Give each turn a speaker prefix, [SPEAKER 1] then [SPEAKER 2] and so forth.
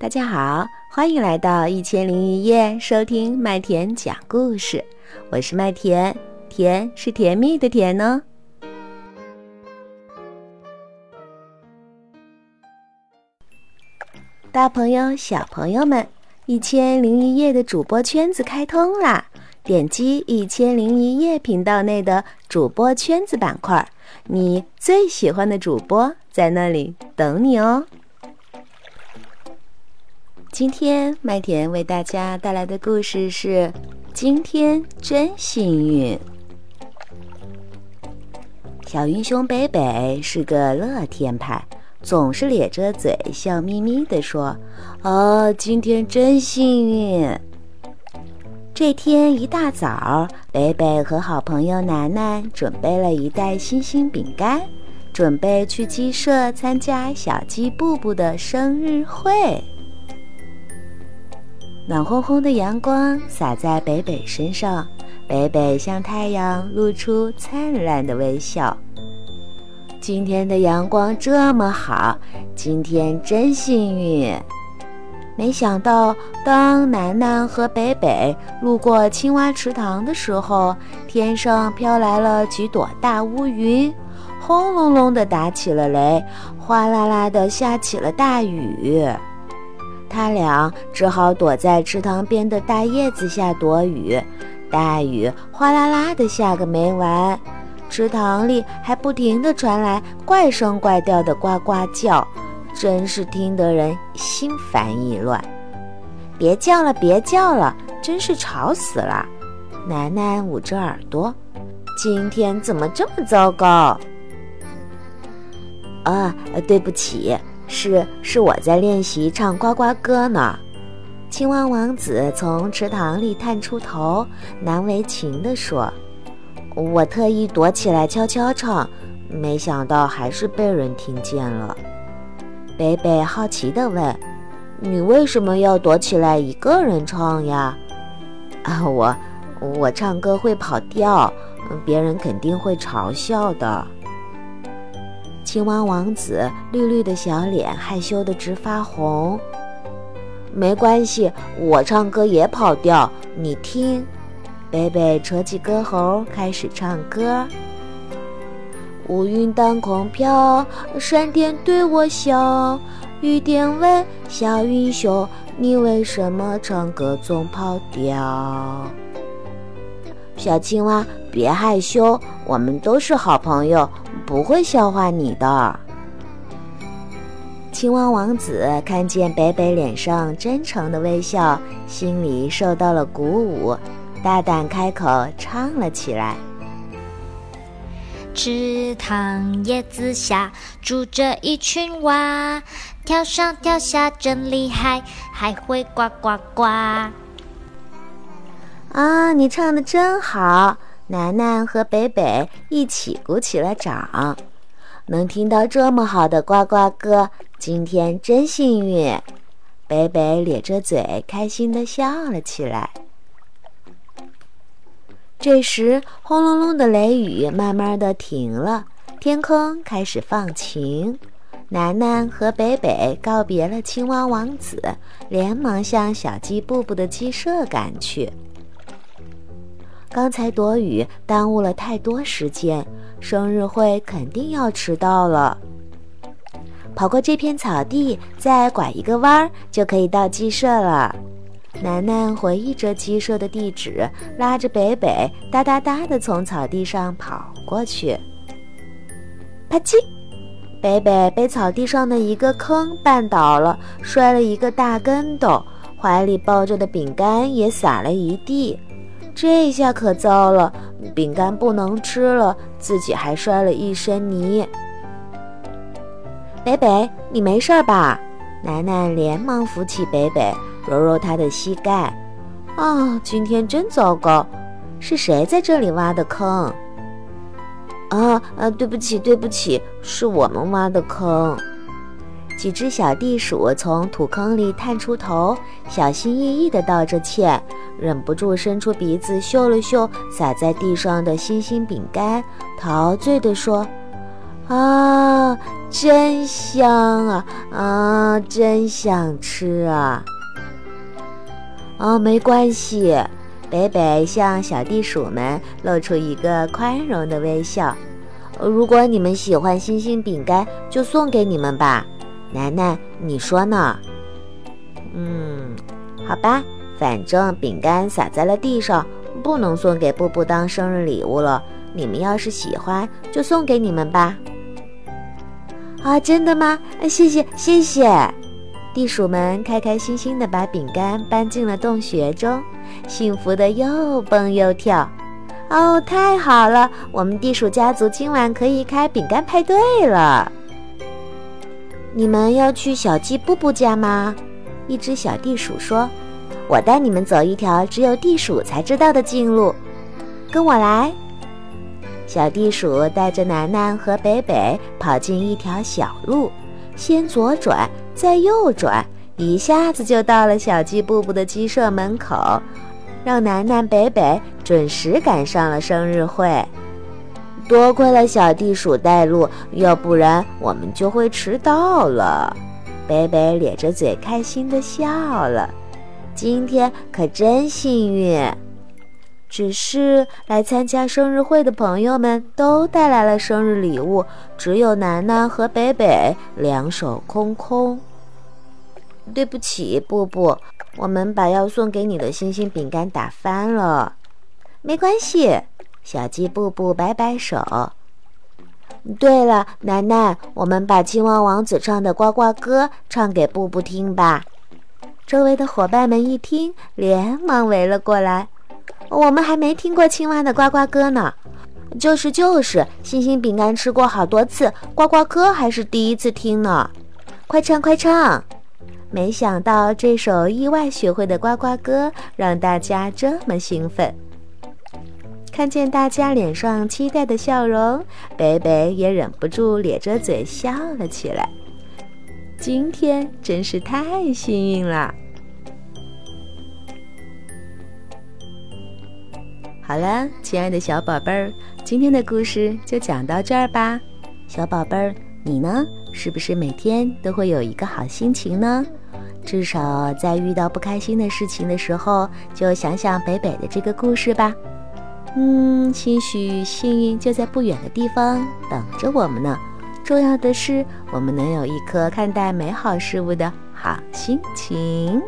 [SPEAKER 1] 大家好，欢迎来到一千零一夜，收听麦田讲故事。我是麦田，甜是甜蜜的甜呢。大朋友、小朋友们，一千零一夜的主播圈子开通啦！点击一千零一夜频道内的主播圈子板块，你最喜欢的主播在那里等你哦。今天麦田为大家带来的故事是：今天真幸运。小英雄北北是个乐天派，总是咧着嘴笑眯眯地说：“哦，今天真幸运。”这天一大早，北北和好朋友楠楠准备了一袋星星饼干，准备去鸡舍参加小鸡布布的生日会。暖烘烘的阳光洒在北北身上，北北向太阳露出灿烂的微笑。今天的阳光这么好，今天真幸运。没想到，当楠楠和北北路过青蛙池塘的时候，天上飘来了几朵大乌云，轰隆隆地打起了雷，哗啦啦地下起了大雨。他俩只好躲在池塘边的大叶子下躲雨，大雨哗啦啦的下个没完，池塘里还不停地传来怪声怪调的呱呱叫，真是听得人心烦意乱。别叫了，别叫了，真是吵死了！楠楠捂着耳朵，今天怎么这么糟糕？啊，对不起。是是，我在练习唱呱呱歌呢。青蛙王子从池塘里探出头，难为情地说：“我特意躲起来悄悄唱，没想到还是被人听见了。”北北好奇地问：“你为什么要躲起来一个人唱呀？”啊，我我唱歌会跑调，别人肯定会嘲笑的。青蛙王子绿绿的小脸害羞得直发红。没关系，我唱歌也跑调。你听，贝贝扯起歌喉开始唱歌。乌云当空飘，闪电对我笑。雨点问小英雄：你为什么唱歌总跑调？小青蛙，别害羞，我们都是好朋友。不会笑话你的。青蛙王子看见北北脸上真诚的微笑，心里受到了鼓舞，大胆开口唱了起来：“
[SPEAKER 2] 池塘叶子下住着一群蛙，跳上跳下真厉害，还会呱呱呱。”
[SPEAKER 1] 啊，你唱的真好！楠楠和北北一起鼓起了掌，能听到这么好的呱呱歌，今天真幸运。北北咧着嘴，开心地笑了起来。这时，轰隆隆的雷雨慢慢地停了，天空开始放晴。楠楠和北北告别了青蛙王子，连忙向小鸡布布的鸡舍赶去。刚才躲雨耽误了太多时间，生日会肯定要迟到了。跑过这片草地，再拐一个弯儿就可以到鸡舍了。楠楠回忆着鸡舍的地址，拉着北北哒哒哒地从草地上跑过去。啪叽！北北被草地上的一个坑绊倒了，摔了一个大跟斗，怀里抱着的饼干也洒了一地。这下可糟了，饼干不能吃了，自己还摔了一身泥。北北，你没事吧？楠楠连忙扶起北北，揉揉他的膝盖。啊，今天真糟糕，是谁在这里挖的坑？啊啊，对不起，对不起，是我们挖的坑。几只小地鼠从土坑里探出头，小心翼翼地道着歉，忍不住伸出鼻子嗅了嗅洒在地上的星星饼干，陶醉地说：“啊，真香啊！啊，真想吃啊！哦，没关系。北北向小地鼠们露出一个宽容的微笑。如果你们喜欢星星饼干，就送给你们吧。楠楠，你说呢？嗯，好吧，反正饼干洒在了地上，不能送给布布当生日礼物了。你们要是喜欢，就送给你们吧。啊，真的吗？谢谢，谢谢。地鼠们开开心心地把饼干搬进了洞穴中，幸福的又蹦又跳。哦，太好了！我们地鼠家族今晚可以开饼干派对了。你们要去小鸡布布家吗？一只小地鼠说：“我带你们走一条只有地鼠才知道的近路，跟我来。”小地鼠带着楠楠和北北跑进一条小路，先左转，再右转，一下子就到了小鸡布布的鸡舍门口。让楠楠、北北准时赶上了生日会，多亏了小地鼠带路，要不然我们就会迟到了。北北咧着嘴开心地笑了，今天可真幸运。只是来参加生日会的朋友们都带来了生日礼物，只有楠楠和北北两手空空。对不起，布布。我们把要送给你的星星饼干打翻了，没关系。小鸡布布摆摆手。对了，楠楠，我们把青蛙王子唱的呱呱歌唱给布布听吧。周围的伙伴们一听，连忙围了过来。我们还没听过青蛙的呱呱歌呢。就是就是，星星饼干吃过好多次，呱呱歌还是第一次听呢。快唱快唱！没想到这首意外学会的呱呱歌让大家这么兴奋。看见大家脸上期待的笑容，北北也忍不住咧着嘴笑了起来。今天真是太幸运了。好了，亲爱的小宝贝儿，今天的故事就讲到这儿吧。小宝贝儿，你呢？是不是每天都会有一个好心情呢？至少在遇到不开心的事情的时候，就想想北北的这个故事吧。嗯，兴许幸运就在不远的地方等着我们呢。重要的是，我们能有一颗看待美好事物的好心情。